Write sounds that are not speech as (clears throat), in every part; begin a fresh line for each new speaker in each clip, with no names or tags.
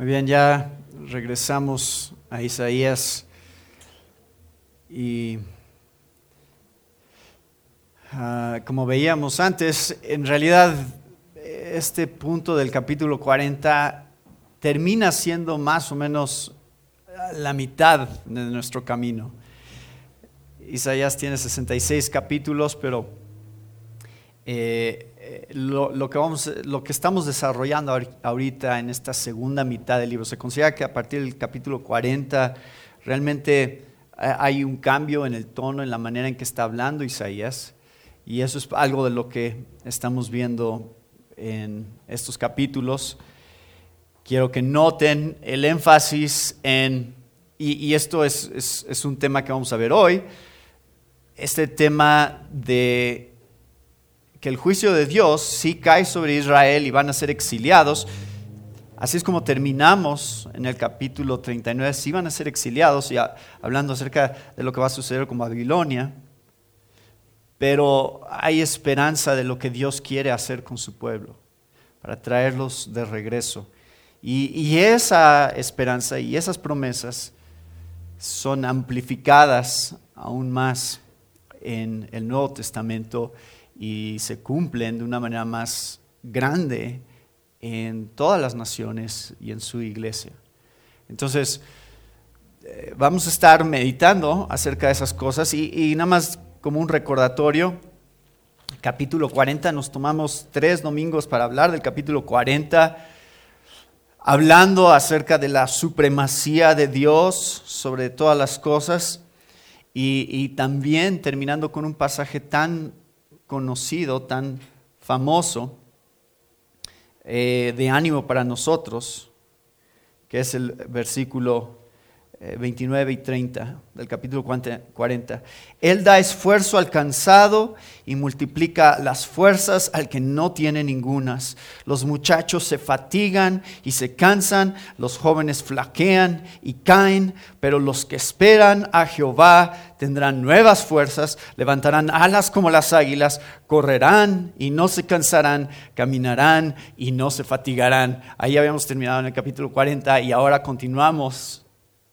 Muy bien, ya regresamos a Isaías y ah, como veíamos antes, en realidad este punto del capítulo 40 termina siendo más o menos la mitad de nuestro camino. Isaías tiene 66 capítulos, pero eh, lo, que vamos, lo que estamos desarrollando ahorita en esta segunda mitad del libro, se considera que a partir del capítulo 40 realmente eh, hay un cambio en el tono, en la manera en que está hablando Isaías, y eso es algo de lo que estamos viendo en estos capítulos. Quiero que noten el énfasis en, y, esto es, es un tema que vamos a ver hoy, este tema de que el juicio de Dios sí cae sobre Israel y van a ser exiliados. Así es como terminamos en el capítulo 39, sí van a ser exiliados, y hablando acerca de lo que va a suceder con Babilonia, pero hay esperanza de lo que Dios quiere hacer con su pueblo, para traerlos de regreso. Y, y esa esperanza y esas promesas son amplificadas aún más en el Nuevo Testamento y se cumplen de una manera más grande en todas las naciones y en su iglesia. Entonces, eh, vamos a estar meditando acerca de esas cosas y, nada más como un recordatorio, capítulo 40, nos tomamos tres domingos para hablar del capítulo 40, hablando acerca de la supremacía de Dios sobre todas las cosas y, y también terminando con un pasaje tan conocido, tan famoso, eh, de ánimo para nosotros, que es el versículo 29 y 30 del capítulo 40. Él da esfuerzo al cansado y multiplica las fuerzas al que no tiene ningunas. Los muchachos se fatigan y se cansan, los jóvenes flaquean y caen, pero los que esperan a Jehová tendrán nuevas fuerzas, levantarán alas como las águilas, correrán y no se cansarán, caminarán y no se fatigarán. Ahí habíamos terminado en el capítulo 40 y ahora continuamos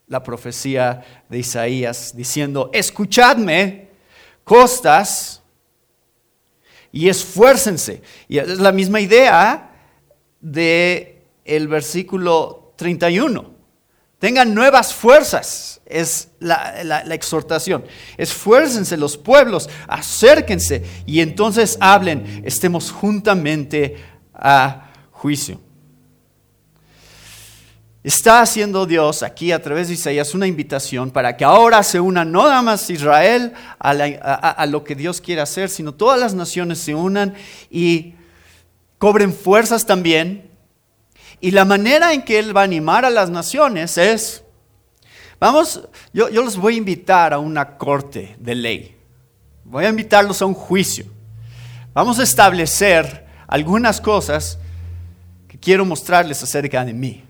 la profecía de Isaías diciendo, escuchadme, costas, y esfuércense. Y es la misma idea de el versículo 31. Tengan nuevas fuerzas, es la, la, exhortación. Esfuércense los pueblos, acérquense y entonces hablen, estemos juntamente a juicio. Está haciendo Dios aquí a través de Isaías una invitación para que ahora se una no nada más Israel a, lo que Dios quiere hacer, sino todas las naciones se unan y cobren fuerzas también. Y la manera en que Él va a animar a las naciones es, vamos, yo, yo los voy a invitar a una corte de ley, voy a invitarlos a un juicio. Vamos a establecer algunas cosas que quiero mostrarles acerca de mí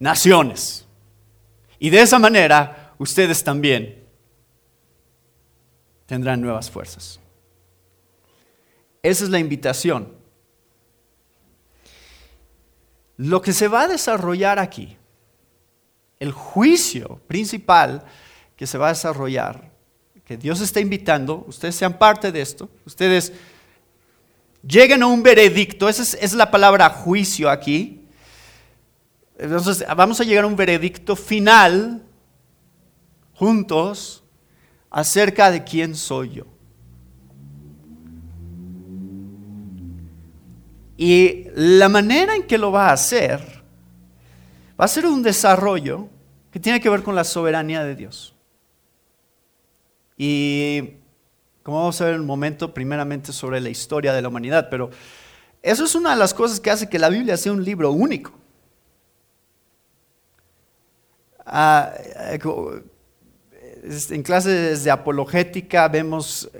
naciones. Y de esa manera ustedes también tendrán nuevas fuerzas. Esa es la invitación. Lo que se va a desarrollar aquí, el juicio principal que se va a desarrollar, que Dios está invitando, ustedes sean parte de esto, ustedes lleguen a un veredicto, esa es, es la palabra juicio aquí, entonces, vamos a llegar a un veredicto final juntos acerca de quién soy yo. Y la manera en que lo va a hacer va a ser un desarrollo que tiene que ver con la soberanía de Dios. Y como vamos a ver en un momento, primeramente sobre la historia de la humanidad, pero eso es una de las cosas que hace que la Biblia sea un libro único. Ah, eh, en clases de apologética vemos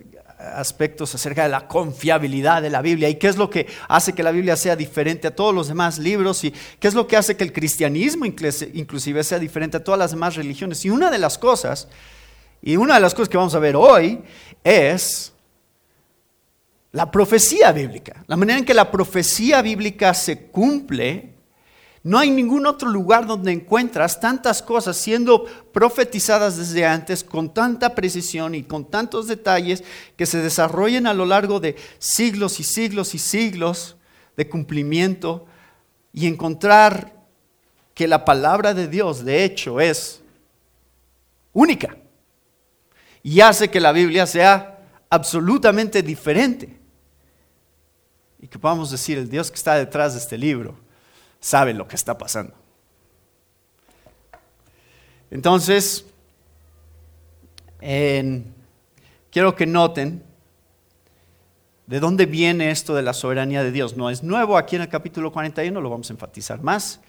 aspectos acerca de la confiabilidad de la Biblia y qué es lo que hace que la Biblia sea diferente a todos los demás libros y qué es lo que hace que el cristianismo inclusive sea diferente a todas las demás religiones. Y una de las cosas, y una de las cosas que vamos a ver hoy es la profecía bíblica, la manera en que la profecía bíblica se cumple No hay ningún otro lugar donde encuentras tantas cosas siendo profetizadas desde antes con tanta precisión y con tantos detalles que se desarrollen a lo largo de siglos y siglos y siglos de cumplimiento y encontrar que la palabra de Dios de hecho es única y hace que la Biblia sea absolutamente diferente. Y que podamos decir, el Dios que está detrás de este libro sabe lo que está pasando. Entonces, quiero que noten de dónde viene esto de la soberanía de Dios. No es nuevo aquí en el capítulo 41, lo vamos a enfatizar más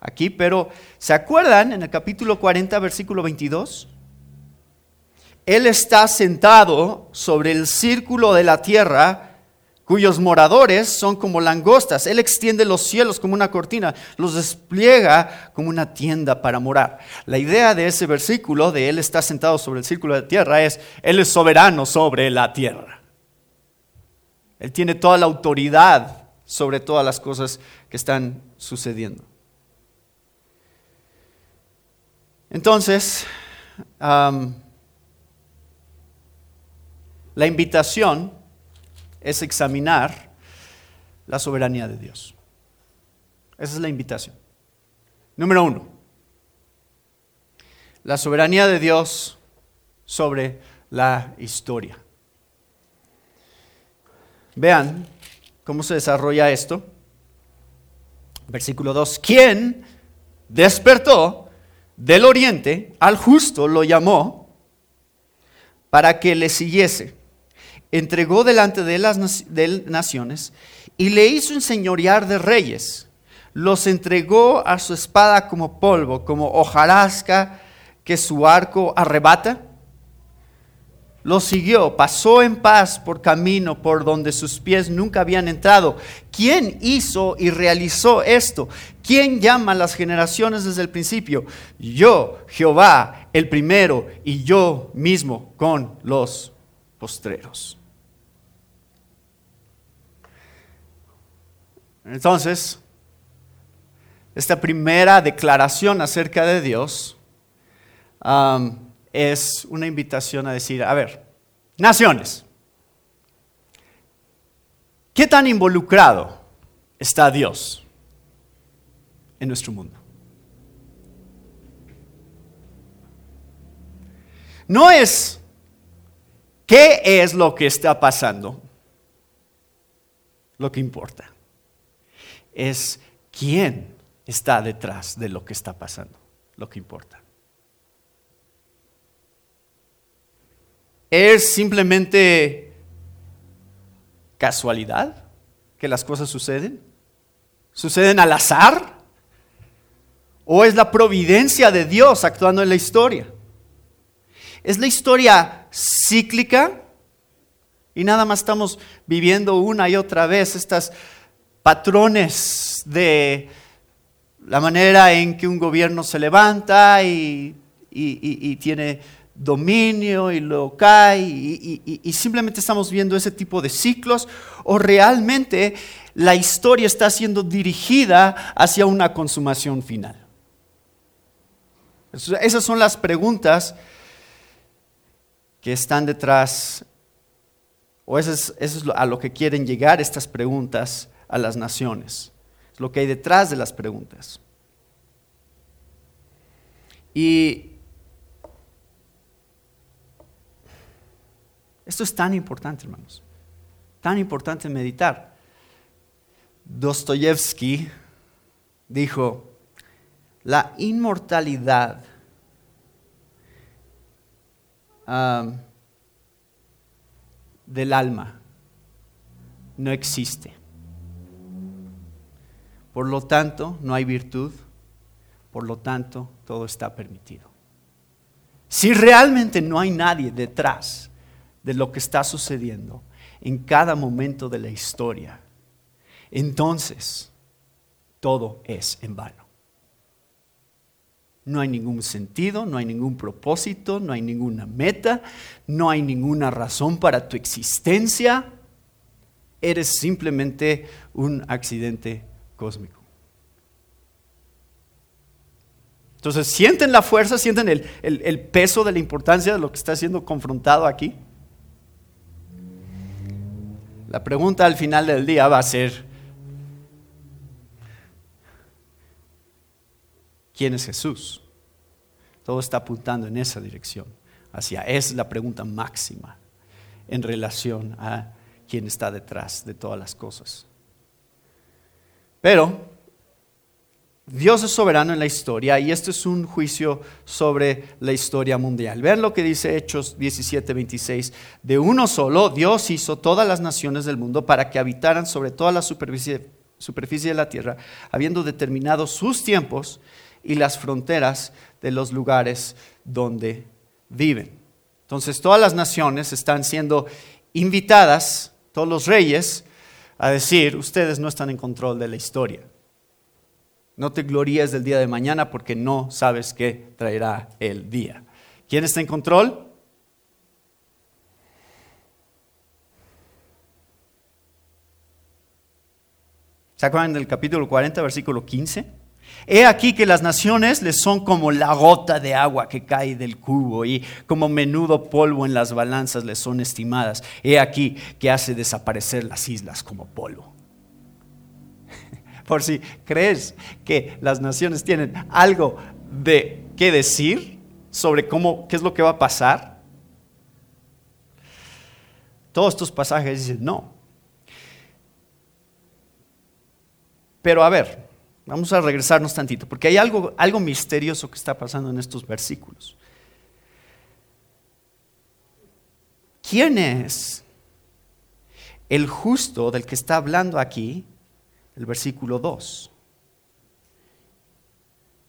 aquí, pero ¿se acuerdan en el capítulo 40, versículo 22? Él está sentado sobre el círculo de la tierra cuyos moradores son como langostas. Él extiende los cielos como una cortina, los despliega como una tienda para morar. La idea de ese versículo de Él está sentado sobre el círculo de la tierra es, Él es soberano sobre la tierra. Él tiene toda la autoridad sobre todas las cosas que están sucediendo. Entonces, la invitación es examinar la soberanía de Dios. Esa es la invitación. Número uno, la soberanía de Dios sobre la historia. Vean cómo se desarrolla esto. Versículo 2. ¿Quién despertó del oriente al justo lo llamó para que le siguiese? Entregó delante de las naciones y le hizo enseñorear de reyes. Los entregó a su espada como polvo, como hojarasca que su arco arrebata. Lo siguió, pasó en paz por camino por donde sus pies nunca habían entrado. ¿Quién hizo y realizó esto? ¿Quién llama a las generaciones desde el principio? Yo, Jehová, el primero, y yo mismo con los postreros. Entonces, esta primera declaración acerca de Dios um, es una invitación a decir, a ver, naciones, ¿qué tan involucrado está Dios en nuestro mundo? No es qué es lo que está pasando lo que importa es quién está detrás de lo que está pasando, lo que importa. ¿Es simplemente casualidad que las cosas suceden? ¿Suceden al azar? ¿O es la providencia de Dios actuando en la historia? ¿Es la historia cíclica? Y nada más estamos viviendo una y otra vez estas patrones de la manera en que un gobierno se levanta y, tiene dominio y lo cae y, simplemente estamos viendo ese tipo de ciclos o realmente la historia está siendo dirigida hacia una consumación final. Esas son las preguntas que están detrás, o eso es, eso es a lo que quieren llegar estas preguntas a las naciones. Es lo que hay detrás de las preguntas. Y esto es tan importante, hermanos. Tan importante meditar. Dostoyevsky dijo, la inmortalidad del alma no existe. Por lo tanto, no hay virtud, por lo tanto, todo está permitido. Si realmente no hay nadie detrás de lo que está sucediendo en cada momento de la historia, entonces todo es en vano. No hay ningún sentido, no hay ningún propósito, no hay ninguna meta, no hay ninguna razón para tu existencia. Eres simplemente un accidente cósmico. Entonces, ¿sienten la fuerza? ¿Sienten el, el peso de la importancia de lo que está siendo confrontado aquí? La pregunta al final del día va a ser, ¿quién es Jesús? Todo está apuntando en esa dirección, hacia es la pregunta máxima en relación a quién está detrás de todas las cosas. Pero Dios es soberano en la historia y este es un juicio sobre la historia mundial. Vean lo que dice Hechos 17, 26. De uno solo, Dios hizo todas las naciones del mundo para que habitaran sobre toda la superficie, superficie de la tierra, habiendo determinado sus tiempos y las fronteras de los lugares donde viven. Entonces todas las naciones están siendo invitadas, todos los reyes, a decir, ustedes no están en control de la historia. No te gloríes del día de mañana porque no sabes qué traerá el día. ¿Quién está en control? ¿Se acuerdan del capítulo 40, versículo 15? He aquí que las naciones les son como la gota de agua que cae del cubo y como menudo polvo en las balanzas les son estimadas. He aquí que hace desaparecer las islas como polvo (laughs) por si crees que las naciones tienen algo de qué decir sobre cómo, qué es lo que va a pasar. Todos estos pasajes dicen no. Pero a ver, vamos a regresarnos tantito, porque hay algo, algo misterioso que está pasando en estos versículos. ¿Quién es el justo del que está hablando aquí el versículo 2.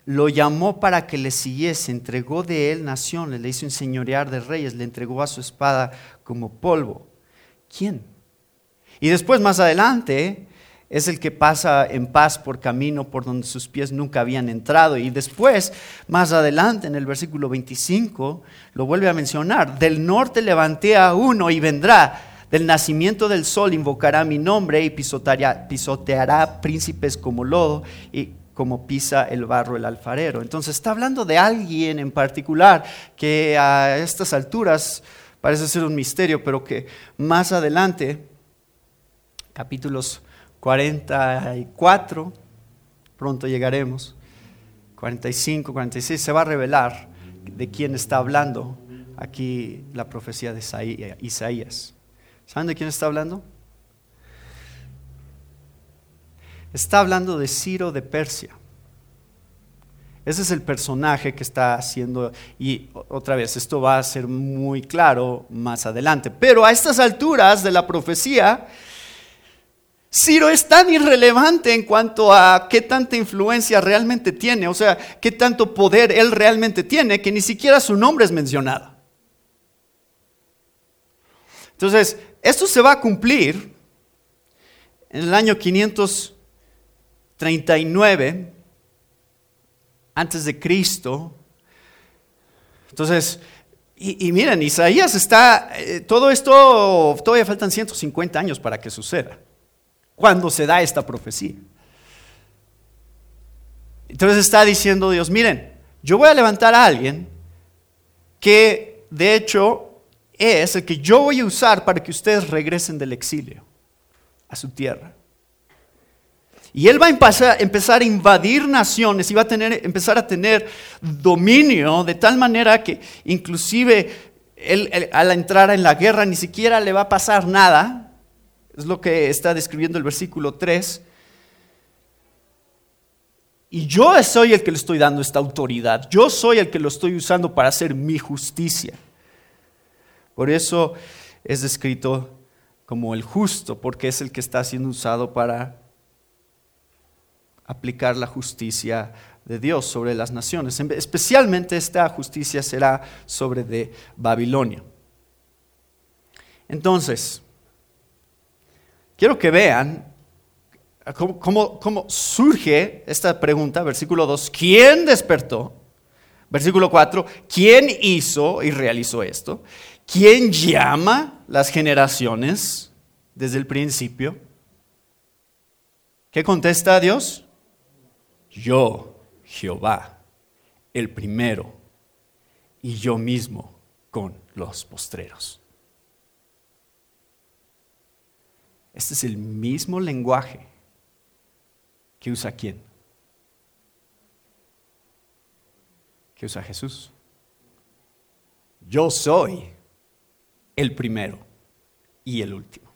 Lo llamó para que le siguiese, entregó de él naciones, le hizo enseñorear de reyes, le entregó a su espada como polvo. ¿Quién? Y después más adelante es el que pasa en paz por camino por donde sus pies nunca habían entrado. Y después, más adelante, en el versículo 25, lo vuelve a mencionar. Del norte levanté a uno y vendrá del nacimiento del sol invocará mi nombre y pisoteará, príncipes como lodo y como pisa el barro el alfarero. Entonces está hablando de alguien en particular que a estas alturas parece ser un misterio, pero que más adelante, capítulos 44, pronto llegaremos, 45, 46, se va a revelar de quién está hablando aquí la profecía de Isaías. ¿Saben de quién está hablando? Está hablando de Ciro de Persia. Ese es el personaje que está haciendo, y otra vez, esto va a ser muy claro más adelante. Pero a estas alturas de la profecía, Ciro es tan irrelevante en cuanto a qué tanta influencia realmente tiene, o sea, qué tanto poder él realmente tiene, que ni siquiera su nombre es mencionado. Entonces, esto se va a cumplir en el año 539 antes de Cristo. Entonces, y, miren, Isaías está, eh, todo esto, todavía faltan 150 años para que suceda, cuando se da esta profecía. Entonces está diciendo Dios, miren, yo voy a levantar a alguien que de hecho es el que yo voy a usar para que ustedes regresen del exilio a su tierra. Y él va a empezar, a invadir naciones y va a tener, empezar a tener dominio de tal manera que inclusive él, al entrar en la guerra ni siquiera le va a pasar nada. Es lo que está describiendo el versículo 3. Y yo soy el que le estoy dando esta autoridad. Yo soy el que lo estoy usando para hacer mi justicia. Por eso es descrito como el justo, porque es el que está siendo usado para aplicar la justicia de Dios sobre las naciones. Especialmente esta justicia será sobre de Babilonia. Entonces, quiero que vean cómo, surge esta pregunta, versículo 2, ¿quién despertó? Versículo 4, ¿quién hizo y realizó esto? ¿Quién llama las generaciones desde el principio? ¿Qué contesta Dios? Yo, Jehová. el primero y yo mismo con los postreros. Este es el mismo lenguaje que usa quién? Que usa Jesús. Yo soy el primero y el último,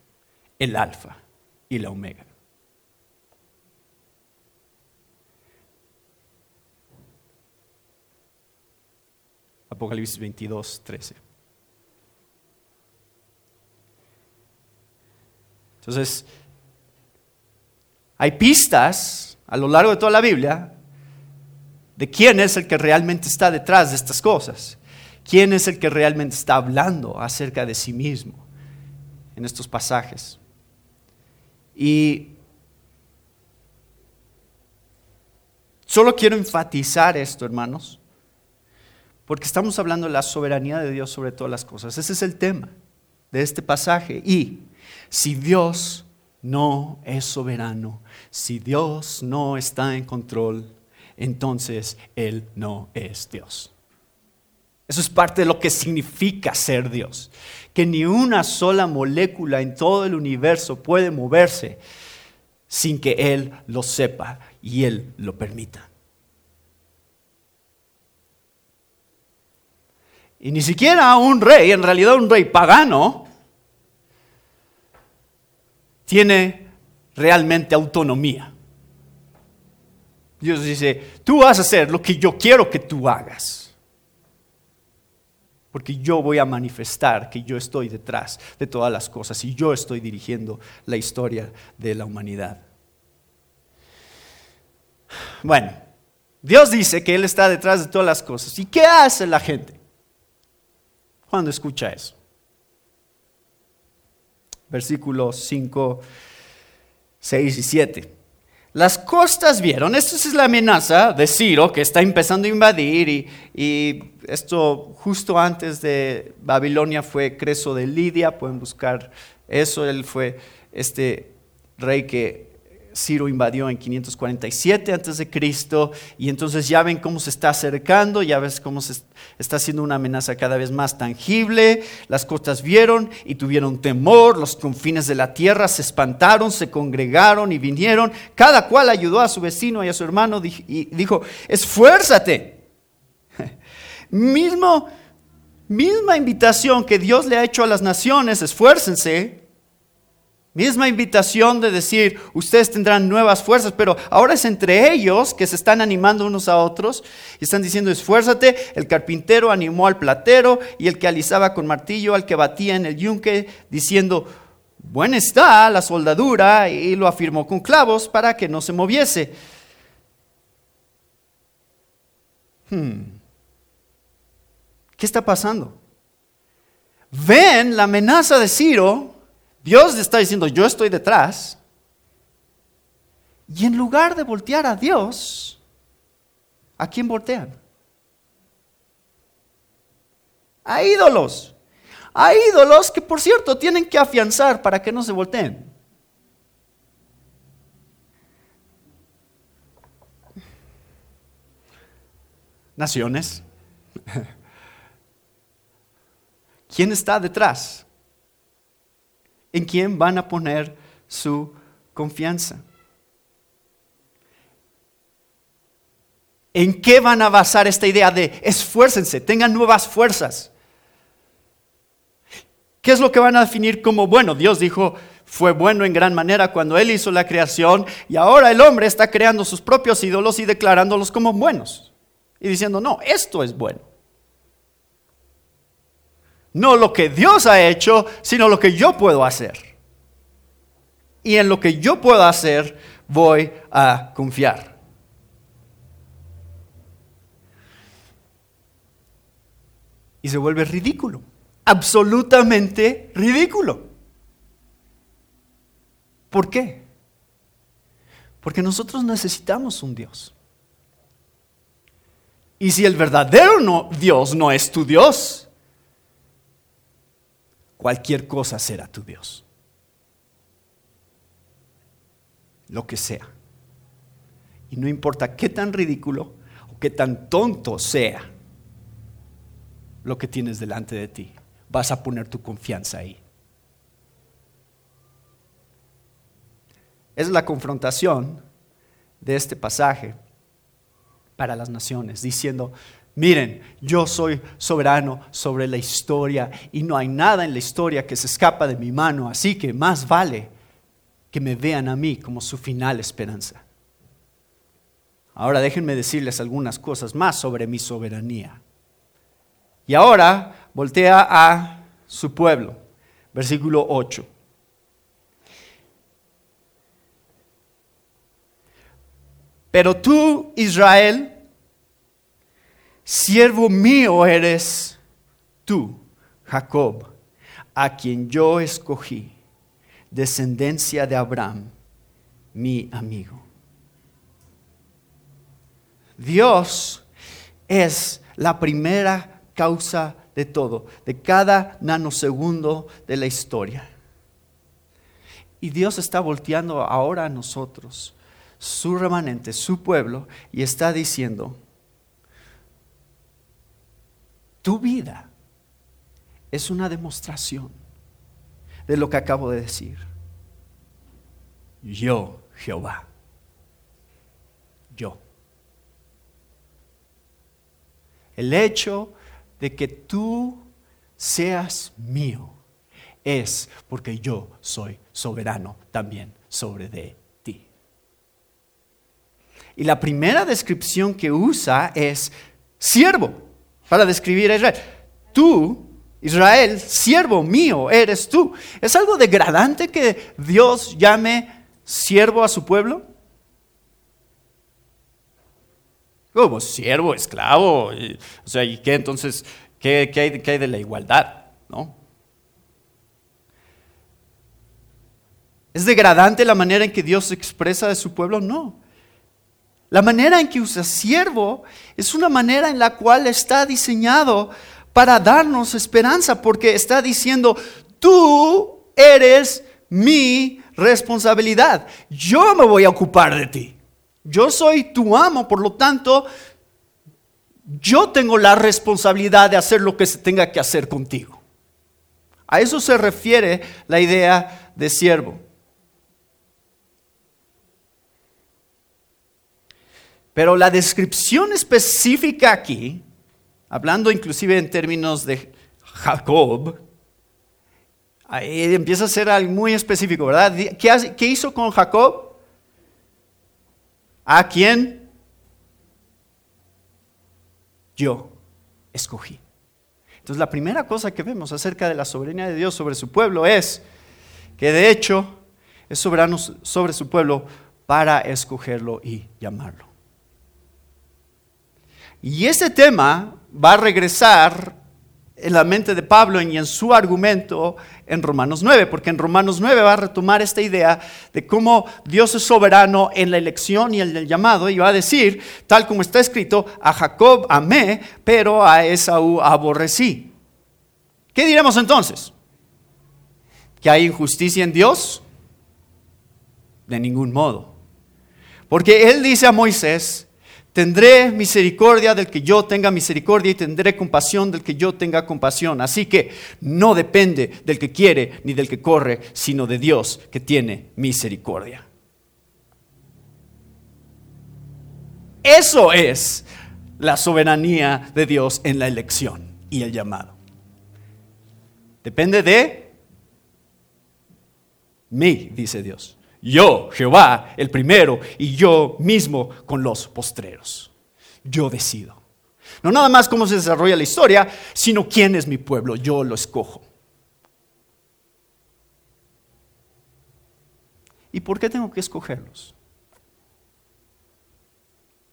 el alfa y la omega. Apocalipsis 22, 13. Entonces, hay pistas a lo largo de toda la Biblia de quién es el que realmente está detrás de estas cosas, quién es el que realmente está hablando acerca de sí mismo en estos pasajes. Y solo quiero enfatizar esto, hermanos, porque estamos hablando de la soberanía de Dios sobre todas las cosas. Ese es el tema de este pasaje. Y si Dios no es soberano, si Dios no está en control, entonces Él no es Dios. Eso es parte de lo que significa ser Dios. Que ni una sola molécula en todo el universo puede moverse sin que Él lo sepa y Él lo permita. Y ni siquiera un rey, en realidad un rey pagano, tiene realmente autonomía. Dios dice, tú vas a hacer lo que yo quiero que tú hagas. Porque yo voy a manifestar que yo estoy detrás de todas las cosas y yo estoy dirigiendo la historia de la humanidad. Bueno, Dios dice que Él está detrás de todas las cosas. ¿Y qué hace la gente? cuando escucha eso. Versículos 5, 6 y 7. Las costas vieron, esta es la amenaza de Ciro que está empezando a invadir y, y, esto justo antes de Babilonia fue Creso de Lidia, pueden buscar eso, él fue este rey que Ciro invadió en 547 antes de Cristo y entonces ya ven cómo se está acercando, ya ves cómo se está haciendo una amenaza cada vez más tangible. Las costas vieron y tuvieron temor, los confines de la tierra se espantaron, se congregaron y vinieron. Cada cual ayudó a su vecino y a su hermano y dijo, esfuérzate. (laughs) Mismo, misma invitación que Dios le ha hecho a las naciones, esfuércense Misma invitación de decir, ustedes tendrán nuevas fuerzas, pero ahora es entre ellos que se están animando unos a otros y están diciendo, esfuérzate. El carpintero animó al platero y el que alisaba con martillo al que batía en el yunque, diciendo, buena está la soldadura, y lo afirmó con clavos para que no se moviese. Hmm. ¿Qué está pasando? Ven la amenaza de Ciro Dios está diciendo, yo estoy detrás. Y en lugar de voltear a Dios, ¿a quién voltean? A ídolos. A ídolos que, por cierto, tienen que afianzar para que no se volteen. Naciones. (laughs) ¿Quién está detrás? En quién van a poner su confianza. ¿En qué van a basar esta idea de esfuércense, tengan nuevas fuerzas? ¿Qué es lo que van a definir como bueno? Dios dijo, fue bueno en gran manera cuando Él hizo la creación y ahora el hombre está creando sus propios ídolos y declarándolos como buenos. Y diciendo, no, esto es bueno. No lo que Dios ha hecho, sino lo que yo puedo hacer. Y en lo que yo puedo hacer voy a confiar. Y se vuelve ridículo, absolutamente ridículo. ¿Por qué? Porque nosotros necesitamos un Dios. Y si el verdadero Dios no es tu Dios, cualquier cosa será tu Dios. Lo que sea. Y no importa qué tan ridículo o que tan tonto sea lo que tienes delante de ti, vas a poner tu confianza ahí. Es la confrontación de este pasaje para las naciones, diciendo, miren, yo soy soberano sobre la historia y no hay nada en la historia que se escapa de mi mano, así que más vale que me vean a mí como su final esperanza. Ahora déjenme decirles algunas cosas más sobre mi soberanía. Y ahora voltea a su pueblo, versículo 8. Pero tú, Israel, siervo mío eres tú, Jacob, a quien yo escogí, descendencia de Abraham, mi amigo. Dios es la primera causa de todo, de cada nanosegundo de la historia. Y Dios está volteando ahora a nosotros su remanente, su pueblo, y está diciendo, tu vida es una demostración de lo que acabo de decir. Yo, Jehová, yo. El hecho de que tú seas mío es porque yo soy soberano también sobre de y la primera descripción que usa es siervo, para describir a Israel. Tú, Israel, siervo mío, eres tú. ¿Es algo degradante que Dios llame siervo a su pueblo? Como siervo, esclavo. o sea, ¿y qué entonces? ¿Qué, hay, qué hay de la igualdad? ¿No? ¿Es degradante la manera en que Dios se expresa de su pueblo? No. La manera en que usa siervo es una manera en la cual está diseñado para darnos esperanza, porque está diciendo, tú eres mi responsabilidad. Yo me voy a ocupar de ti. Yo soy tu amo, por lo tanto, yo tengo la responsabilidad de hacer lo que se tenga que hacer contigo. A eso se refiere la idea de siervo. Pero la descripción específica aquí, hablando inclusive en términos de Jacob, empieza a ser algo muy específico, ¿verdad? ¿Qué, hizo con Jacob? ¿A quién? Yo escogí. Entonces la primera cosa que vemos acerca de la soberanía de Dios sobre su pueblo es que de hecho es soberano sobre su pueblo para escogerlo y llamarlo. Y ese tema va a regresar en la mente de Pablo y en su argumento en Romanos 9, porque en Romanos 9 va a retomar esta idea de cómo Dios es soberano en la elección y en el llamado, y va a decir, tal como está escrito, a Jacob amé, pero a Esaú aborrecí. ¿Qué diremos entonces? ¿Que hay injusticia en Dios? De ningún modo. Porque él dice a Moisés, Tendré misericordia del que yo tenga misericordia y tendré compasión del que yo tenga compasión. Así que no depende del que quiere ni del que corre, sino de Dios que tiene misericordia. Eso es la soberanía de Dios en la elección y el llamado. Depende de mí, dice Dios yo, Jehová, el primero, y yo mismo con los postreros. Yo decido. No nada más cómo se desarrolla la historia, sino quién es mi pueblo. Yo lo escojo. ¿Y por qué tengo que escogerlos?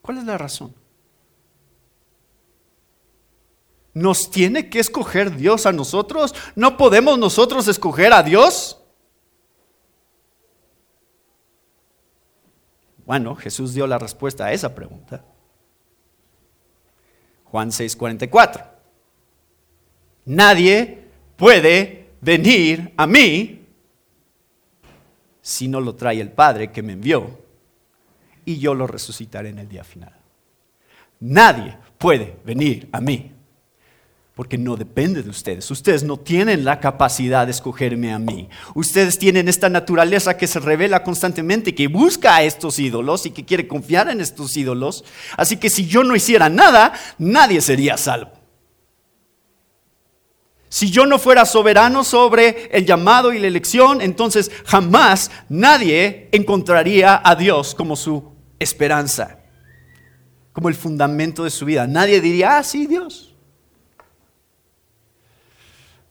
¿Cuál es la razón? ¿Nos tiene que escoger Dios a nosotros? ¿No podemos nosotros escoger a Dios? Bueno, Jesús dio la respuesta a esa pregunta. Juan 6:44. Nadie puede venir a mí si no lo trae el Padre que me envió, y yo lo resucitaré en el día final. nadie puede venir a mí porque no depende de ustedes. Ustedes no tienen la capacidad de escogerme a mí. Ustedes tienen esta naturaleza que se revela constantemente, que busca a estos ídolos y que quiere confiar en estos ídolos. Así que si yo no hiciera nada, nadie sería salvo. Si yo no fuera soberano sobre el llamado y la elección, entonces jamás nadie encontraría a Dios como su esperanza, como el fundamento de su vida. Nadie diría, ah, sí, Dios.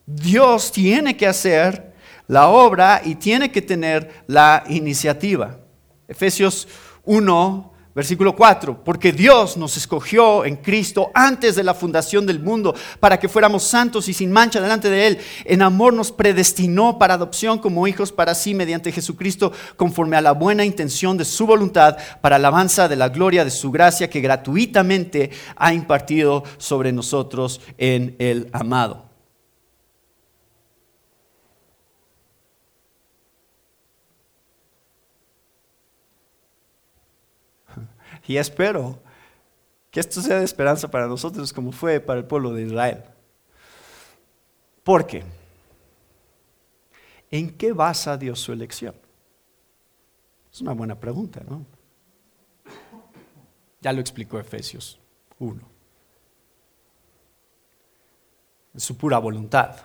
Dios tiene que hacer la obra y tiene que tener la iniciativa. Efesios 1, versículo 4, porque Dios nos escogió en Cristo antes de la fundación del mundo para que fuéramos santos y sin mancha delante de Él. En amor nos predestinó para adopción como hijos para sí mediante Jesucristo, conforme a la buena intención de su voluntad, para alabanza de la gloria de su gracia que gratuitamente ha impartido sobre nosotros en el amado. Y espero que esto sea de esperanza para nosotros como fue para el pueblo de Israel. ¿Por qué? ¿En qué basa Dios su elección? Es una buena pregunta, ¿no? Ya lo explicó Efesios 1. En su pura voluntad.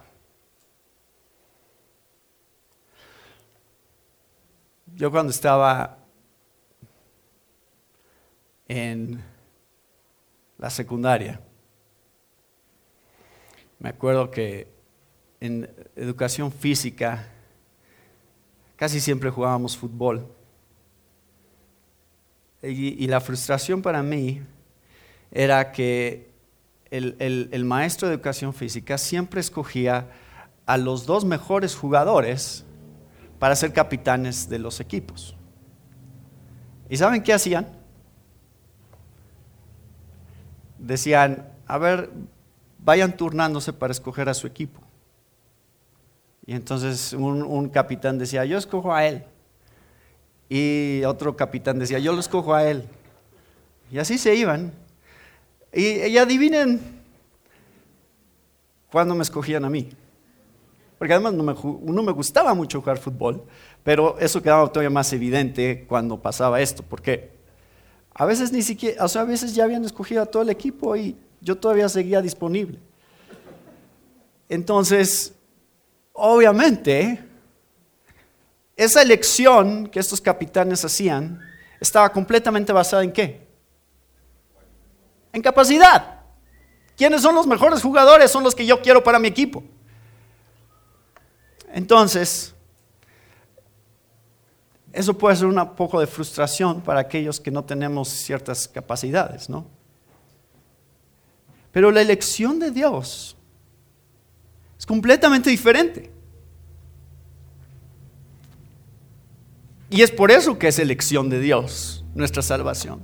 Yo cuando estaba en la secundaria. Me acuerdo que en educación física casi siempre jugábamos fútbol. Y, la frustración para mí era que el, el maestro de educación física siempre escogía a los dos mejores jugadores para ser capitanes de los equipos. ¿Y saben qué hacían? Decían, a ver, vayan turnándose para escoger a su equipo. Y entonces un, capitán decía, yo escojo a él. Y otro capitán decía, yo lo escojo a él. Y así se iban. Y, adivinen cuándo me escogían a mí. Porque además no me, no me gustaba mucho jugar fútbol, pero eso quedaba todavía más evidente cuando pasaba esto. ¿Por qué? A veces ni siquiera, o sea, a veces ya habían escogido a todo el equipo y yo todavía seguía disponible. Entonces, obviamente, esa elección que estos capitanes hacían estaba completamente basada en qué? En capacidad. ¿Quiénes son los mejores jugadores? Son los que yo quiero para mi equipo. Entonces, eso puede ser un poco de frustración para aquellos que no tenemos ciertas capacidades, ¿no? Pero la elección de Dios es completamente diferente. Y es por eso que es elección de Dios nuestra salvación.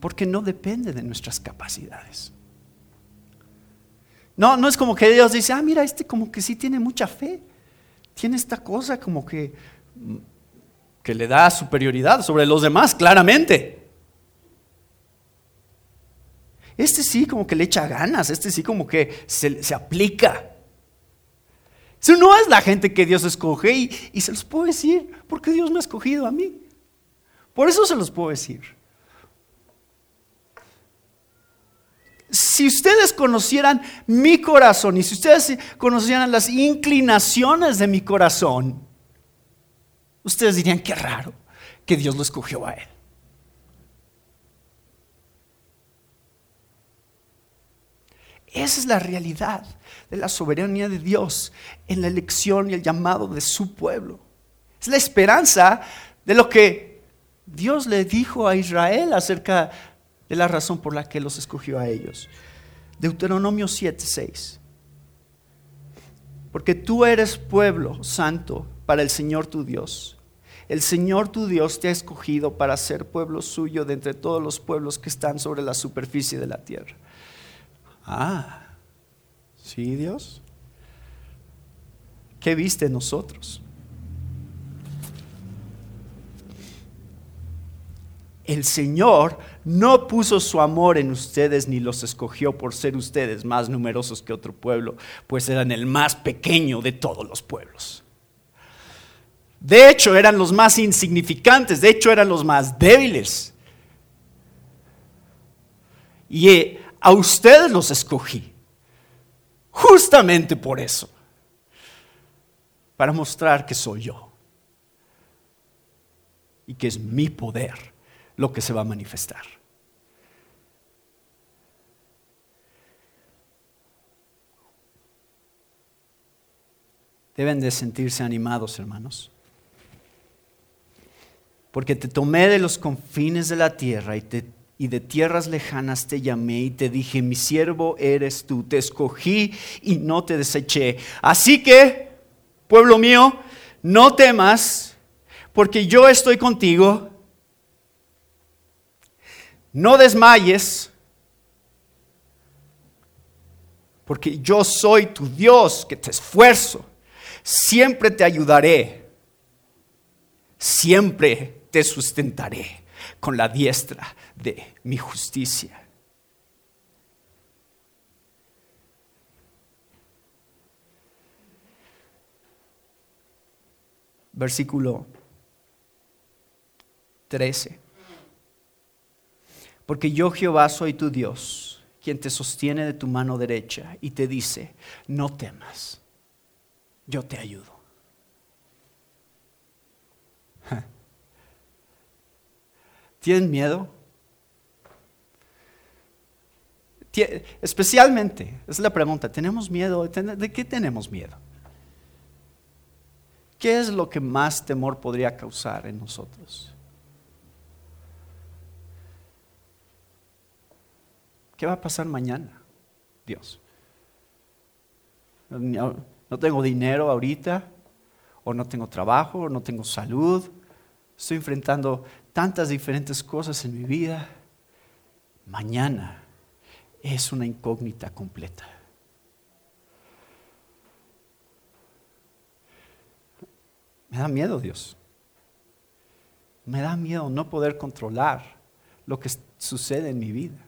Porque no depende de nuestras capacidades. No, no es como que Dios dice, ah, mira, este como que sí tiene mucha fe tiene esta cosa como que, que le da superioridad sobre los demás, claramente. Este sí como que le echa ganas, este sí como que se, se aplica. Eso no es la gente que Dios escoge y, y se los puedo decir, porque Dios me ha escogido a mí. Por eso se los puedo decir. Si ustedes conocieran mi corazón y si ustedes conocieran las inclinaciones de mi corazón, ustedes dirían, qué raro que Dios lo escogió a él. Esa es la realidad de la soberanía de Dios en la elección y el llamado de su pueblo. Es la esperanza de lo que Dios le dijo a Israel acerca de la razón por la que los escogió a ellos. Deuteronomio 7:6. Porque tú eres pueblo santo para el Señor tu Dios. El Señor tu Dios te ha escogido para ser pueblo suyo de entre todos los pueblos que están sobre la superficie de la tierra. Ah, ¿sí Dios? ¿Qué viste en nosotros? El Señor no puso su amor en ustedes ni los escogió por ser ustedes más numerosos que otro pueblo, pues eran el más pequeño de todos los pueblos. De hecho, eran los más insignificantes, de hecho, eran los más débiles. Y eh, a ustedes los escogí, justamente por eso, para mostrar que soy yo y que es mi poder lo que se va a manifestar. Deben de sentirse animados, hermanos. Porque te tomé de los confines de la tierra y, y de tierras lejanas te llamé y te dije, mi siervo eres tú, te escogí y no te deseché. Así que, pueblo mío, no temas, porque yo estoy contigo. No desmayes, porque yo soy tu Dios que te esfuerzo. Siempre te ayudaré. Siempre te sustentaré con la diestra de mi justicia. Versículo 13. Porque yo Jehová soy tu Dios, quien te sostiene de tu mano derecha y te dice, no temas, yo te ayudo. (laughs) ¿Tienen miedo? Especialmente, es la pregunta, ¿tenemos miedo? ¿De qué tenemos miedo? ¿Qué es lo que más temor podría causar en nosotros? ¿Qué va a pasar mañana? Dios. No tengo dinero ahorita, o no tengo trabajo, o no tengo salud. Estoy enfrentando tantas diferentes cosas en mi vida. Mañana es una incógnita completa. Me da miedo Dios. Me da miedo no poder controlar lo que sucede en mi vida.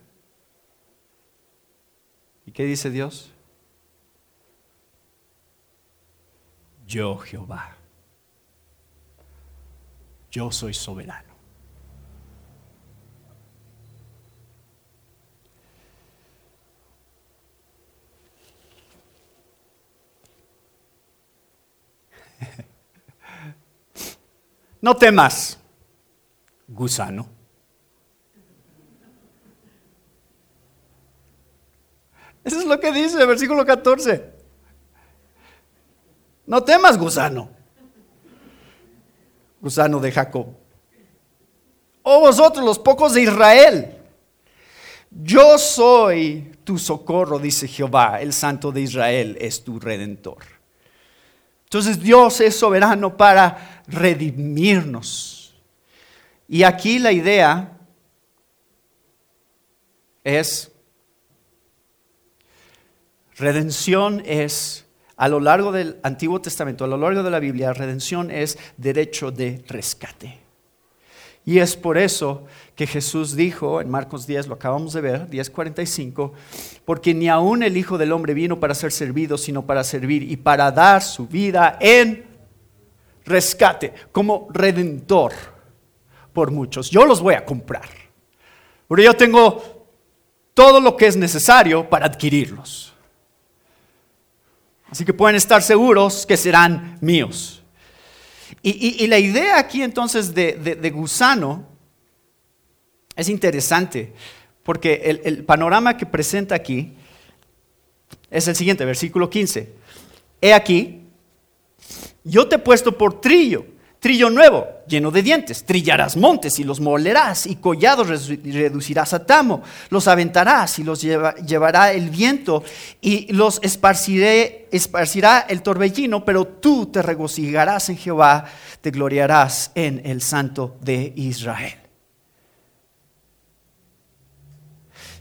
¿Y qué dice Dios? Yo Jehová. Yo soy soberano. (laughs) No temas, gusano. Eso es lo que dice el versículo 14. No temas, gusano. Gusano de Jacob. Oh vosotros, los pocos de Israel. Yo soy tu socorro, dice Jehová, el Santo de Israel es tu redentor. Entonces Dios es soberano para redimirnos. Y aquí la idea es Redención es, a lo largo del Antiguo Testamento, a lo largo de la Biblia, redención es derecho de rescate. Y es por eso que Jesús dijo en Marcos 10, lo acabamos de ver, 10:45, porque ni aún el Hijo del Hombre vino para ser servido, sino para servir y para dar su vida en rescate, como redentor por muchos. Yo los voy a comprar, porque yo tengo todo lo que es necesario para adquirirlos. Así que pueden estar seguros que serán míos. Y, la idea aquí entonces de, gusano es interesante, porque el, panorama que presenta aquí es el siguiente, versículo 15. He aquí, yo te he puesto por trillo Trillo nuevo, lleno de dientes. Trillarás montes y los molerás, y collados reducirás a tamo. Los aventarás y los llevará el viento, y los esparcirá el torbellino, pero tú te regocijarás en Jehová, te gloriarás en el Santo de Israel.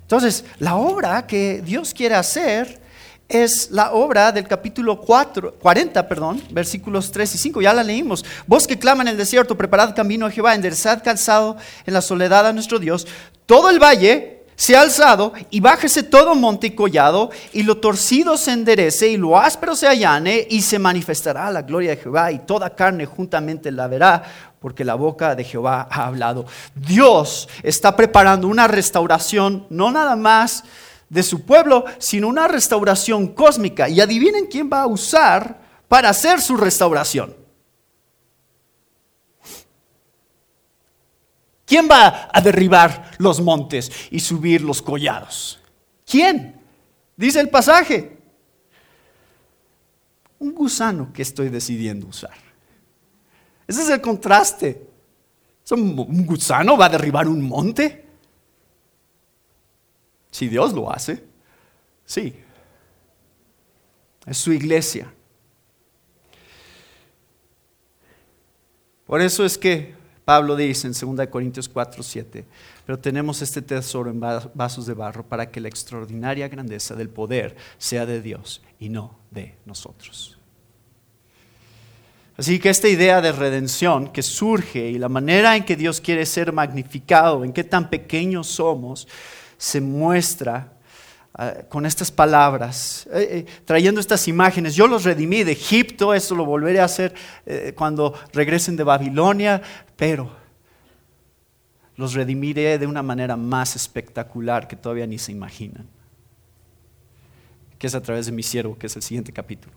Entonces, la obra que Dios quiere hacer es la obra del capítulo 4, 40, perdón, versículos 3 y 5. Ya la leímos. Vos que clama en el desierto, preparad camino a Jehová, enderezad calzado en la soledad a nuestro Dios. Todo el valle se ha alzado y bájese todo monte y collado, y lo torcido se enderece y lo áspero se allane, y se manifestará la gloria de Jehová, y toda carne juntamente la verá, porque la boca de Jehová ha hablado. Dios está preparando una restauración, no nada más de su pueblo, sino una restauración cósmica. Y adivinen quién va a usar para hacer su restauración. ¿Quién va a derribar los montes y subir los collados? ¿Quién? Dice el pasaje. Un gusano que estoy decidiendo usar. Ese es el contraste. ¿Un gusano va a derribar un monte? Si Dios lo hace, sí. Es su iglesia. Por eso es que Pablo dice en 2 Corintios 4, 7, pero tenemos este tesoro en vasos de barro para que la extraordinaria grandeza del poder sea de Dios y no de nosotros. Así que esta idea de redención que surge y la manera en que Dios quiere ser magnificado, en qué tan pequeños somos, se muestra ah, con estas palabras, eh, eh, trayendo estas imágenes. Yo los redimí de Egipto, eso lo volveré a hacer eh, cuando regresen de Babilonia, pero los redimiré de una manera más espectacular que todavía ni se imaginan, que es a través de mi siervo, que es el siguiente capítulo.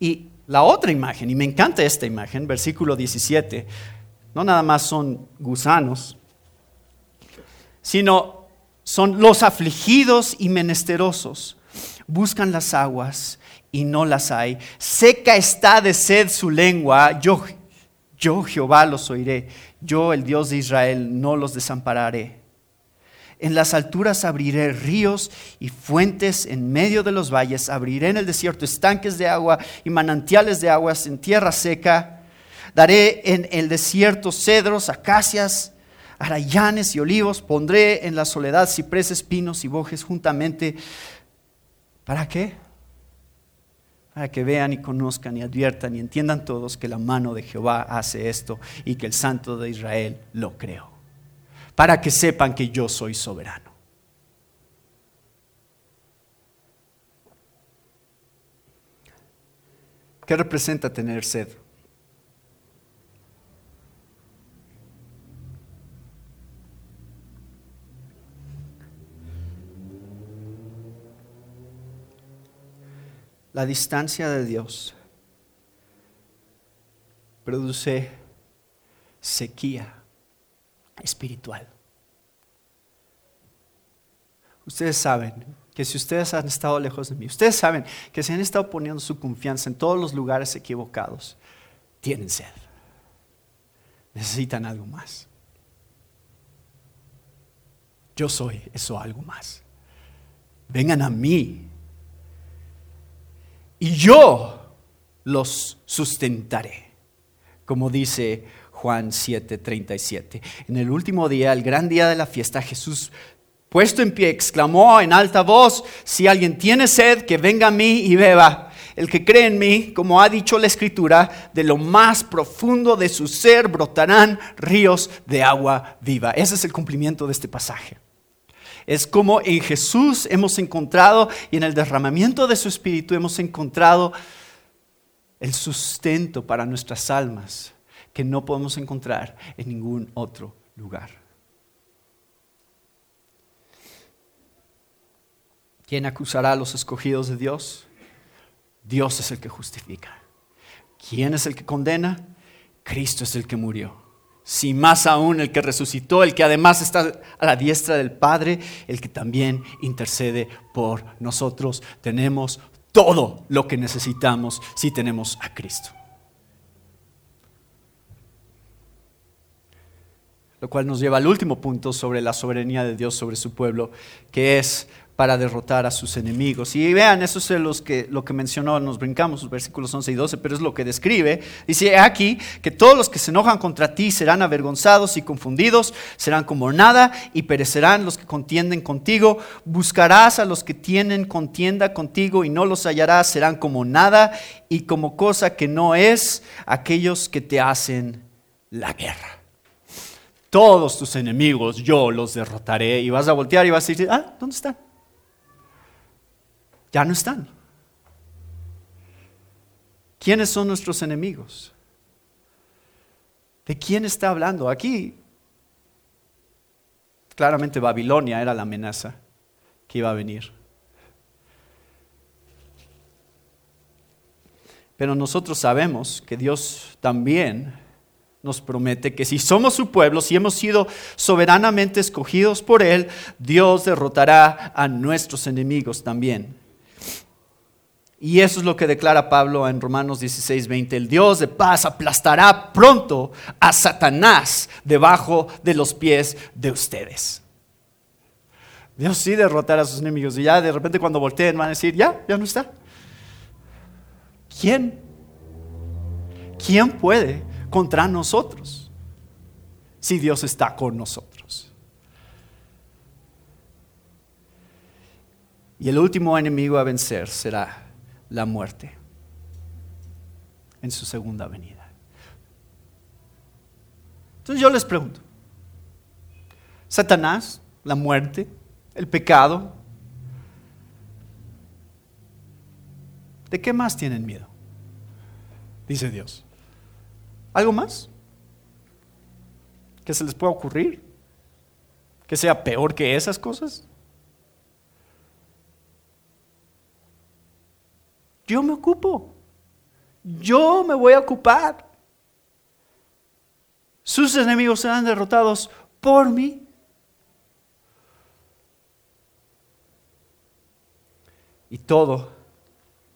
Y la otra imagen, y me encanta esta imagen, versículo 17, no nada más son gusanos, sino son los afligidos y menesterosos. Buscan las aguas y no las hay. Seca está de sed su lengua. Yo, yo Jehová los oiré. Yo, el Dios de Israel, no los desampararé. En las alturas abriré ríos y fuentes en medio de los valles. Abriré en el desierto estanques de agua y manantiales de aguas en tierra seca Daré en el desierto cedros, acacias, arayanes y olivos. Pondré en la soledad cipreses, pinos y bojes juntamente. ¿Para qué? Para que vean y conozcan y adviertan y entiendan todos que la mano de Jehová hace esto y que el Santo de Israel lo creó. Para que sepan que yo soy soberano. ¿Qué representa tener sed? La distancia de Dios produce sequía espiritual. Ustedes saben que si ustedes han estado lejos de mí, ustedes saben que si han estado poniendo su confianza en todos los lugares equivocados, tienen sed. Necesitan algo más. Yo soy eso algo más. Vengan a mí y yo los sustentaré, como dice Juan 7:37. En el último día, el gran día de la fiesta, Jesús, puesto en pie, exclamó en alta voz, si alguien tiene sed, que venga a mí y beba. El que cree en mí, como ha dicho la escritura, de lo más profundo de su ser brotarán ríos de agua viva. Ese es el cumplimiento de este pasaje. Es como en Jesús hemos encontrado y en el derramamiento de su Espíritu hemos encontrado el sustento para nuestras almas que no podemos encontrar en ningún otro lugar. ¿Quién acusará a los escogidos de Dios? Dios es el que justifica. ¿Quién es el que condena? Cristo es el que murió. Si más aún el que resucitó, el que además está a la diestra del Padre, el que también intercede por nosotros. Tenemos todo lo que necesitamos si tenemos a Cristo. Lo cual nos lleva al último punto sobre la soberanía de Dios sobre su pueblo, que es para derrotar a sus enemigos. Y vean, eso es los que, lo que mencionó, nos brincamos los versículos 11 y 12, pero es lo que describe. Dice aquí que todos los que se enojan contra ti serán avergonzados y confundidos, serán como nada y perecerán los que contienden contigo. Buscarás a los que tienen contienda contigo y no los hallarás, serán como nada y como cosa que no es aquellos que te hacen la guerra. Todos tus enemigos yo los derrotaré y vas a voltear y vas a decir, ah, ¿dónde están? Ya no están. ¿Quiénes son nuestros enemigos? ¿De quién está hablando? Aquí, claramente Babilonia era la amenaza que iba a venir. Pero nosotros sabemos que Dios también nos promete que si somos su pueblo, si hemos sido soberanamente escogidos por Él, Dios derrotará a nuestros enemigos también. Y eso es lo que declara Pablo en Romanos 16, 20. El Dios de paz aplastará pronto a Satanás debajo de los pies de ustedes. Dios sí derrotará a sus enemigos. Y ya de repente cuando volteen van a decir, ya, ya no está. ¿Quién? ¿Quién puede contra nosotros si Dios está con nosotros? Y el último enemigo a vencer será la muerte en su segunda venida. Entonces yo les pregunto, Satanás, la muerte, el pecado, ¿de qué más tienen miedo? Dice Dios. ¿Algo más? ¿Que se les pueda ocurrir? ¿Que sea peor que esas cosas? Yo me ocupo. Yo me voy a ocupar. Sus enemigos serán derrotados por mí. Y todo,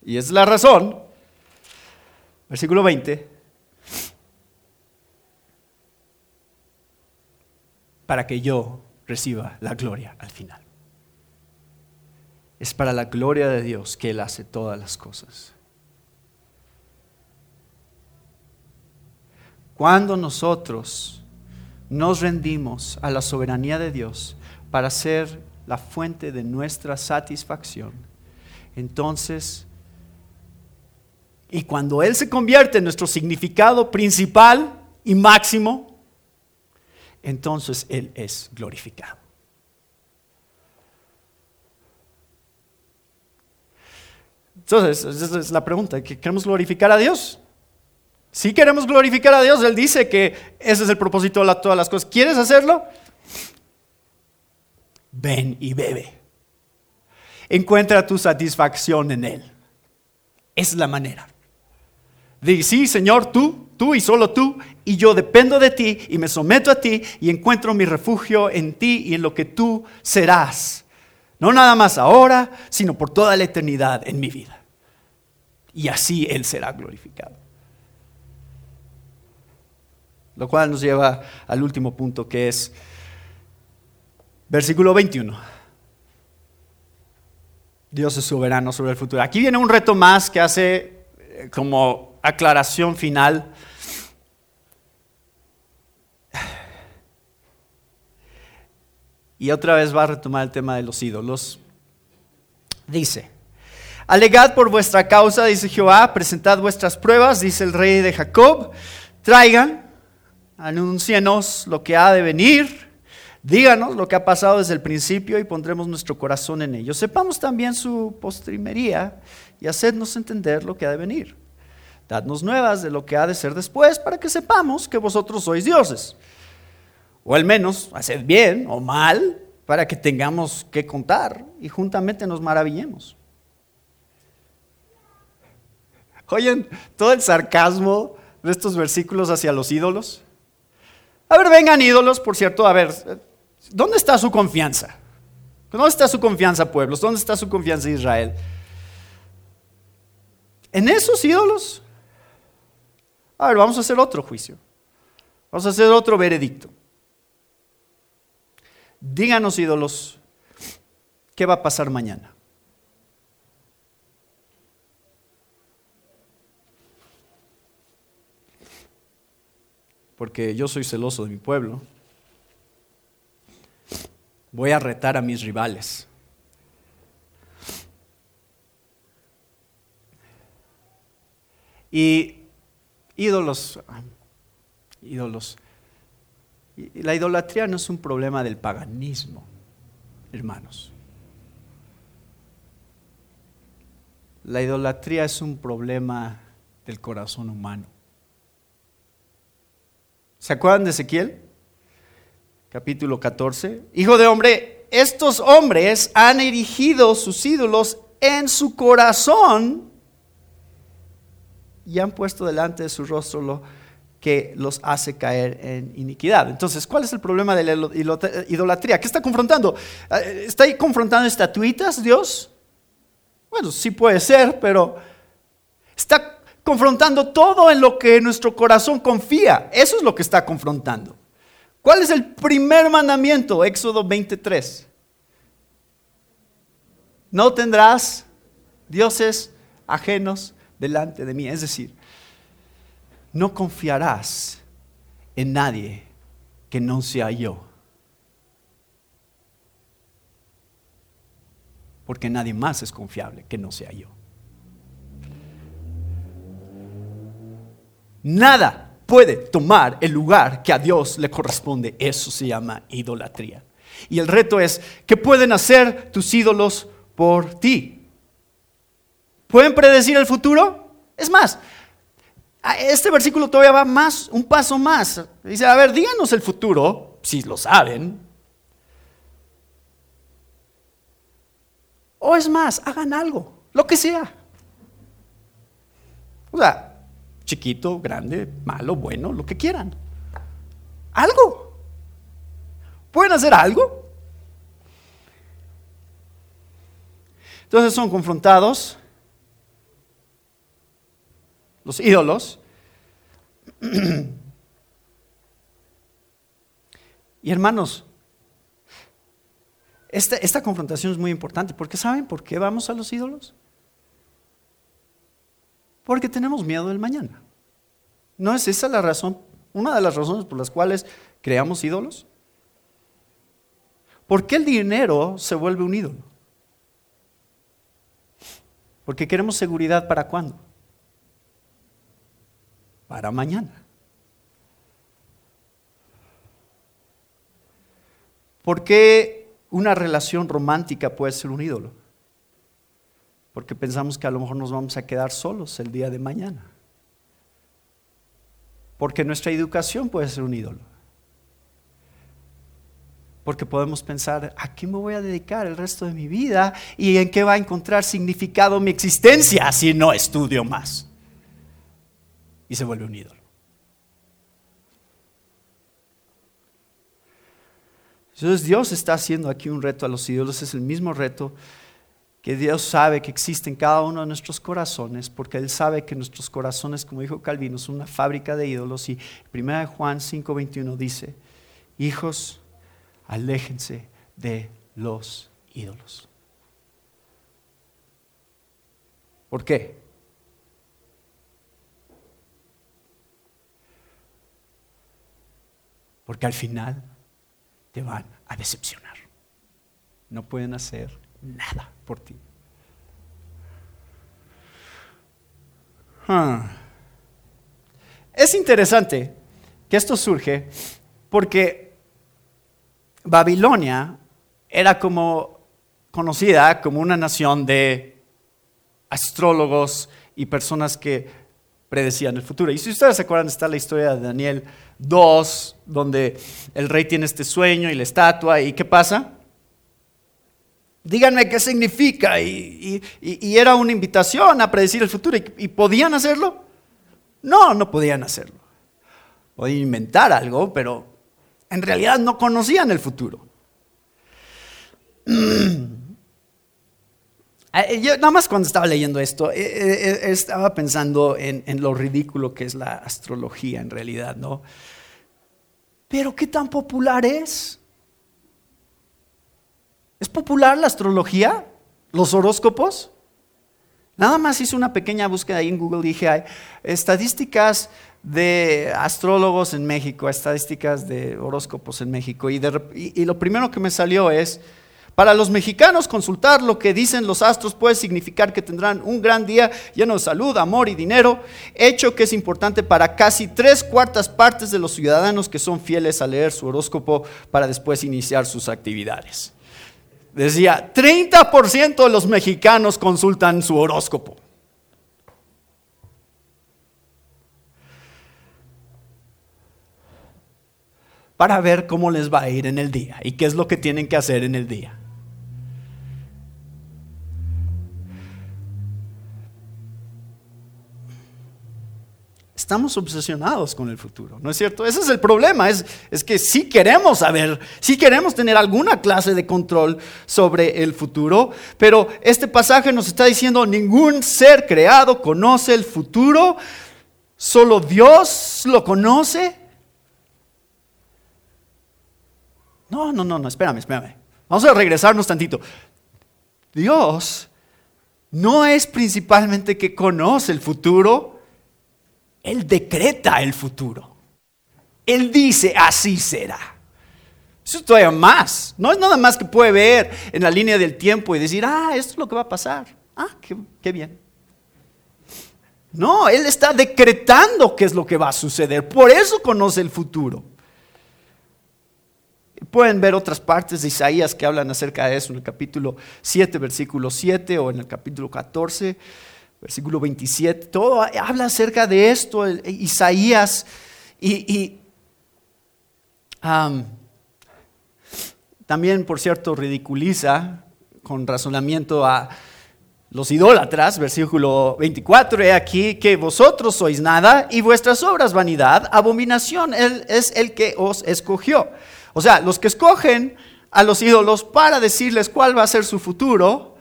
y es la razón, versículo 20, para que yo reciba la gloria al final. Es para la gloria de Dios que Él hace todas las cosas. Cuando nosotros nos rendimos a la soberanía de Dios para ser la fuente de nuestra satisfacción, entonces, y cuando Él se convierte en nuestro significado principal y máximo, entonces Él es glorificado. Entonces, esa es la pregunta. ¿Queremos glorificar a Dios? Si queremos glorificar a Dios, Él dice que ese es el propósito de todas las cosas. ¿Quieres hacerlo? Ven y bebe. Encuentra tu satisfacción en Él. Es la manera. Dice, sí, Señor, tú, tú y solo tú, y yo dependo de ti y me someto a ti y encuentro mi refugio en ti y en lo que tú serás. No nada más ahora, sino por toda la eternidad en mi vida. Y así Él será glorificado. Lo cual nos lleva al último punto que es versículo 21. Dios es soberano sobre el futuro. Aquí viene un reto más que hace eh, como aclaración final y otra vez va a retomar el tema de los ídolos. Dice, alegad por vuestra causa, dice Jehová, presentad vuestras pruebas, dice el rey de Jacob, traigan, anúncienos lo que ha de venir, díganos lo que ha pasado desde el principio y pondremos nuestro corazón en ello. Sepamos también su postrimería y hacednos entender lo que ha de venir. Dadnos nuevas de lo que ha de ser después para que sepamos que vosotros sois dioses o al menos haced bien o mal para que tengamos que contar y juntamente nos maravillemos. Oyen todo el sarcasmo de estos versículos hacia los ídolos. A ver, vengan ídolos, por cierto, a ver, ¿dónde está su confianza? ¿Dónde está su confianza, pueblos? ¿Dónde está su confianza, Israel? ¿En esos ídolos? A ver, vamos a hacer otro juicio. Vamos a hacer otro veredicto. Díganos ídolos, ¿qué va a pasar mañana? Porque yo soy celoso de mi pueblo. Voy a retar a mis rivales. Y ídolos, ídolos. La idolatría no es un problema del paganismo, hermanos. La idolatría es un problema del corazón humano. ¿Se acuerdan de Ezequiel? Capítulo 14. Hijo de hombre, estos hombres han erigido sus ídolos en su corazón y han puesto delante de su rostro lo que los hace caer en iniquidad. Entonces, ¿cuál es el problema de la idolatría? ¿Qué está confrontando? Eh, ¿Está ahí confrontando estatuitas, Dios? Bueno, sí puede ser, pero está confrontando todo en lo que nuestro corazón confía. Eso es lo que está confrontando. ¿Cuál es el primer mandamiento? Éxodo 23. No tendrás dioses ajenos delante de mí. Es decir, no confiarás en nadie que no sea yo. Porque nadie más es confiable que no sea yo. Nada puede tomar el lugar que a Dios le corresponde. Eso se llama idolatría. Y el reto es, ¿qué pueden hacer tus ídolos por ti? ¿Pueden predecir el futuro? Es más, este versículo todavía va más, un paso más. Dice, a ver, díganos el futuro, si lo saben. O es más, hagan algo, lo que sea. O sea, chiquito, grande, malo, bueno, lo que quieran. Algo. ¿Pueden hacer algo? Entonces son confrontados los ídolos. Y hermanos, esta, esta, confrontación es muy importante porque ¿saben por qué vamos a los ídolos? Porque tenemos miedo del mañana. ¿No es esa la razón, una de las razones por las cuales creamos ídolos? ¿Por qué el dinero se vuelve un ídolo? Porque queremos seguridad para cuándo? Para mañana. ¿Por qué una relación romántica puede ser un ídolo? porque pensamos que a lo mejor nos vamos a quedar solos el día de mañana. Porque nuestra educación puede ser un ídolo. Porque podemos pensar, ¿a qué me voy a dedicar el resto de mi vida? ¿Y en qué va a encontrar significado mi existencia si no estudio más? Se vuelve un ídolo. Entonces Dios está haciendo aquí un reto a los ídolos, es el mismo reto que Dios sabe que existe en cada uno de nuestros corazones, porque Él sabe que nuestros corazones, como dijo Calvino, son una fábrica de ídolos. Y 1 Juan 5:21 dice, hijos, aléjense de los ídolos. ¿Por qué? Porque al final te van a decepcionar. No pueden hacer nada por ti. Ah. Es interesante que esto surge porque Babilonia era como conocida como una nación de astrólogos y personas que predecían el futuro. Y si ustedes se acuerdan, está la historia de Daniel 2, donde el rey tiene este sueño y la estatua, ¿y qué pasa? díganme qué significa. Y, era una invitación a predecir el futuro. ¿Y, podían hacerlo? No, no podían hacerlo. Podían inventar algo, pero en realidad no conocían el futuro. (clears throat) Eh, yo nada más cuando estaba leyendo esto, eh, eh, estaba pensando en, lo ridículo que es la astrología en realidad, ¿no? Pero qué tan popular es. ¿Es popular la astrología? ¿Los horóscopos? Nada más hice una pequeña búsqueda ahí en Google. Dije, hay estadísticas de astrólogos en México, estadísticas de horóscopos en México. Y, y, lo primero que me salió es, para los mexicanos consultar lo que dicen los astros puede significar que tendrán un gran día lleno de salud, amor y dinero, hecho que es importante para casi tres cuartas partes de los ciudadanos que son fieles a leer su horóscopo para después iniciar sus actividades. Decía, 30% de los mexicanos consultan su horóscopo. Para ver cómo les va a ir en el día y qué es lo que tienen que hacer en el día. Estamos obsesionados con el futuro, ¿no es cierto? Ese es el problema, es, es que sí queremos saber, sí queremos tener alguna clase de control sobre el futuro, pero este pasaje nos está diciendo, ningún ser creado conoce el futuro, solo Dios lo conoce. No, no, no, no, espérame, espérame. Vamos a regresarnos tantito. Dios no es principalmente que conoce el futuro, él decreta el futuro. Él dice, así será. Eso es todavía más. No es nada más que puede ver en la línea del tiempo y decir, ah, esto es lo que va a pasar. Ah, qué, bien. No, Él está decretando qué es lo que va a suceder. Por eso conoce el futuro. Pueden ver otras partes de Isaías que hablan acerca de eso en el capítulo 7, versículo 7 o en el capítulo 14 versículo 27, todo habla acerca de esto, Isaías, y, también, por cierto, ridiculiza con razonamiento a los idólatras, versículo 24, he aquí que vosotros sois nada y vuestras obras vanidad, abominación, Él es el que os escogió. O sea, los que escogen a los ídolos para decirles cuál va a ser su futuro,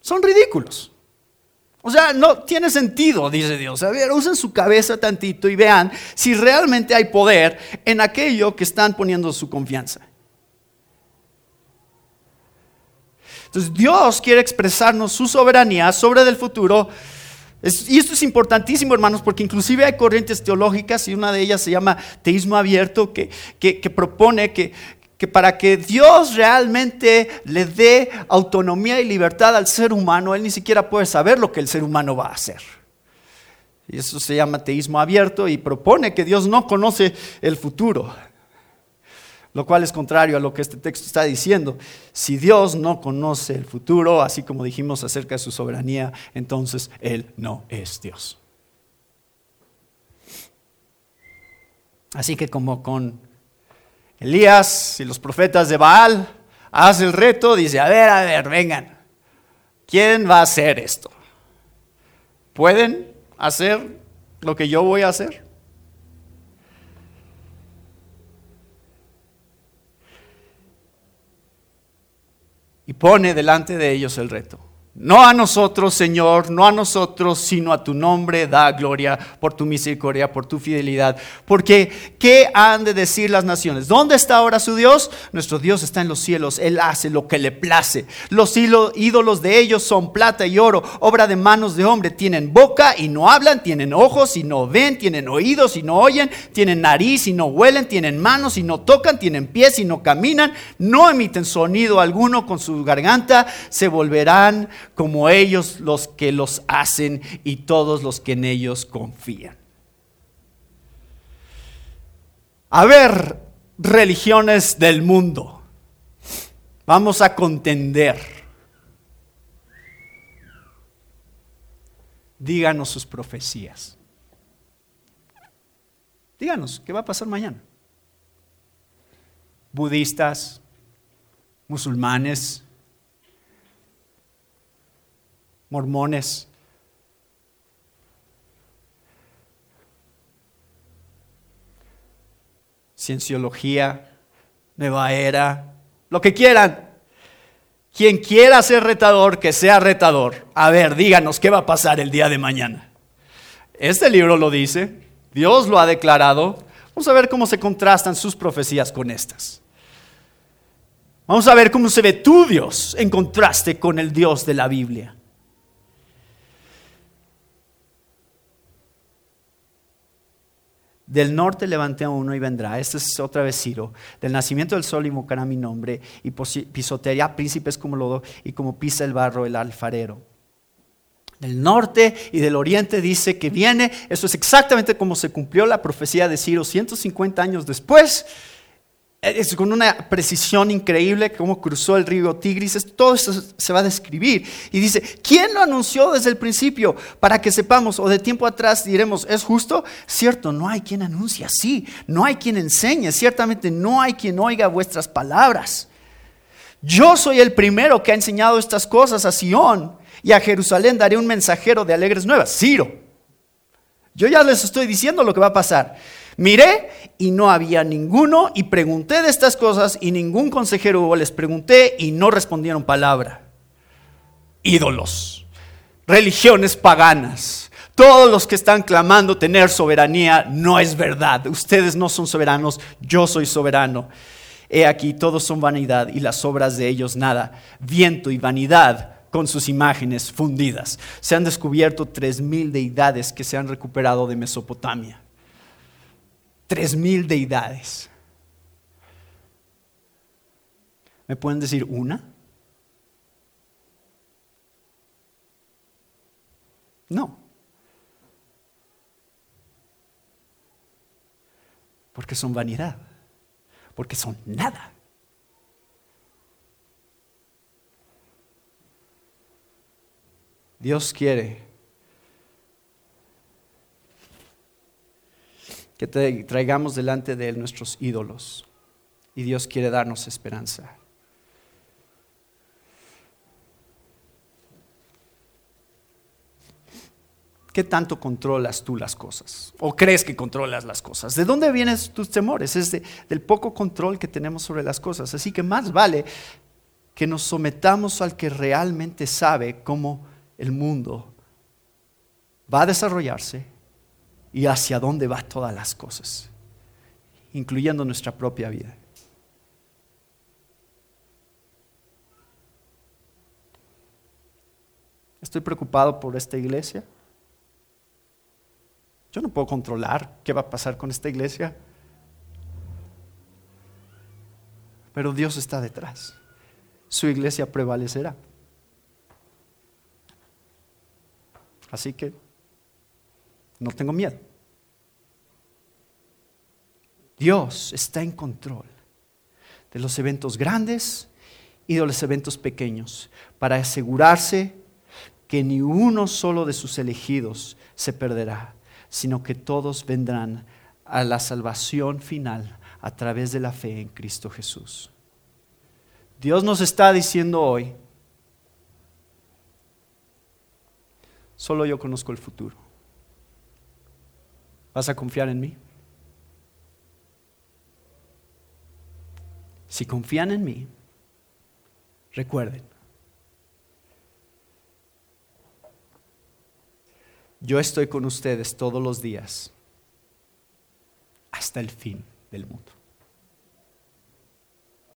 son ridículos. O sea, no tiene sentido, dice Dios. A ver, usen su cabeza tantito y vean si realmente hay poder en aquello que están poniendo su confianza. Entonces, Dios quiere expresarnos su soberanía sobre el futuro. y esto es importantísimo, hermanos, porque inclusive hay corrientes teológicas y una de ellas se llama teísmo abierto, que, que propone que, que para que Dios realmente le dé autonomía y libertad al ser humano, Él ni siquiera puede saber lo que el ser humano va a hacer. Y eso se llama teísmo abierto y propone que Dios no conoce el futuro, lo cual es contrario a lo que este texto está diciendo. Si Dios no conoce el futuro, así como dijimos acerca de su soberanía, entonces Él no es Dios. Así que como con Elías y los profetas de Baal hace el reto, dice, a ver, a ver, vengan, ¿quién va a hacer esto? ¿Pueden hacer lo que yo voy a hacer? Y pone delante de ellos el reto. No a nosotros, Señor, no a nosotros, sino a tu nombre da gloria por tu misericordia, por tu fidelidad. Porque, ¿qué han de decir las naciones? ¿Dónde está ahora su Dios? Nuestro Dios está en los cielos, Él hace lo que le place. Los ídolos de ellos son plata y oro, obra de manos de hombre. Tienen boca y no hablan, tienen ojos y no ven, tienen oídos y no oyen, tienen nariz y no huelen, tienen manos y no tocan, tienen pies y no caminan, no emiten sonido alguno con su garganta, se volverán como ellos los que los hacen y todos los que en ellos confían. A ver, religiones del mundo, vamos a contender. Díganos sus profecías. Díganos, ¿qué va a pasar mañana? Budistas, musulmanes, mormones. Cienciología, nueva era, lo que quieran. Quien quiera ser retador, que sea retador. A ver, díganos qué va a pasar el día de mañana. Este libro lo dice, Dios lo ha declarado. Vamos a ver cómo se contrastan sus profecías con estas. Vamos a ver cómo se ve tu Dios en contraste con el Dios de la Biblia. Del norte levanté a uno y vendrá. Este es otra vez Ciro. Del nacimiento del sol invocará mi nombre y pisoteará príncipes como lodo y como pisa el barro el alfarero. Del norte y del oriente dice que viene. Eso es exactamente como se cumplió la profecía de Ciro 150 años después es con una precisión increíble cómo cruzó el río Tigris, todo esto se va a describir. Y dice, ¿quién lo anunció desde el principio? Para que sepamos, o de tiempo atrás diremos, ¿es justo? Cierto, no hay quien anuncie así, no hay quien enseñe, ciertamente no hay quien oiga vuestras palabras. Yo soy el primero que ha enseñado estas cosas a Sión y a Jerusalén daré un mensajero de alegres nuevas, Ciro. Yo ya les estoy diciendo lo que va a pasar. Miré y no había ninguno y pregunté de estas cosas y ningún consejero hubo. Les pregunté y no respondieron palabra. Ídolos, religiones paganas. Todos los que están clamando tener soberanía no es verdad. Ustedes no son soberanos, yo soy soberano. He aquí, todos son vanidad y las obras de ellos nada. Viento y vanidad con sus imágenes fundidas. Se han descubierto tres mil deidades que se han recuperado de Mesopotamia tres mil deidades. ¿Me pueden decir una? No. Porque son vanidad. Porque son nada. Dios quiere que traigamos delante de Él nuestros ídolos. Y Dios quiere darnos esperanza. ¿Qué tanto controlas tú las cosas? ¿O crees que controlas las cosas? ¿De dónde vienen tus temores? Es del poco control que tenemos sobre las cosas. Así que más vale que nos sometamos al que realmente sabe cómo el mundo va a desarrollarse y hacia dónde va todas las cosas, incluyendo nuestra propia vida. Estoy preocupado por esta iglesia. Yo no puedo controlar qué va a pasar con esta iglesia. Pero Dios está detrás. Su iglesia prevalecerá. Así que no tengo miedo. Dios está en control de los eventos grandes y de los eventos pequeños para asegurarse que ni uno solo de sus elegidos se perderá, sino que todos vendrán a la salvación final a través de la fe en Cristo Jesús. Dios nos está diciendo hoy, solo yo conozco el futuro. ¿Vas a confiar en mí? Si confían en mí, recuerden, yo estoy con ustedes todos los días hasta el fin del mundo.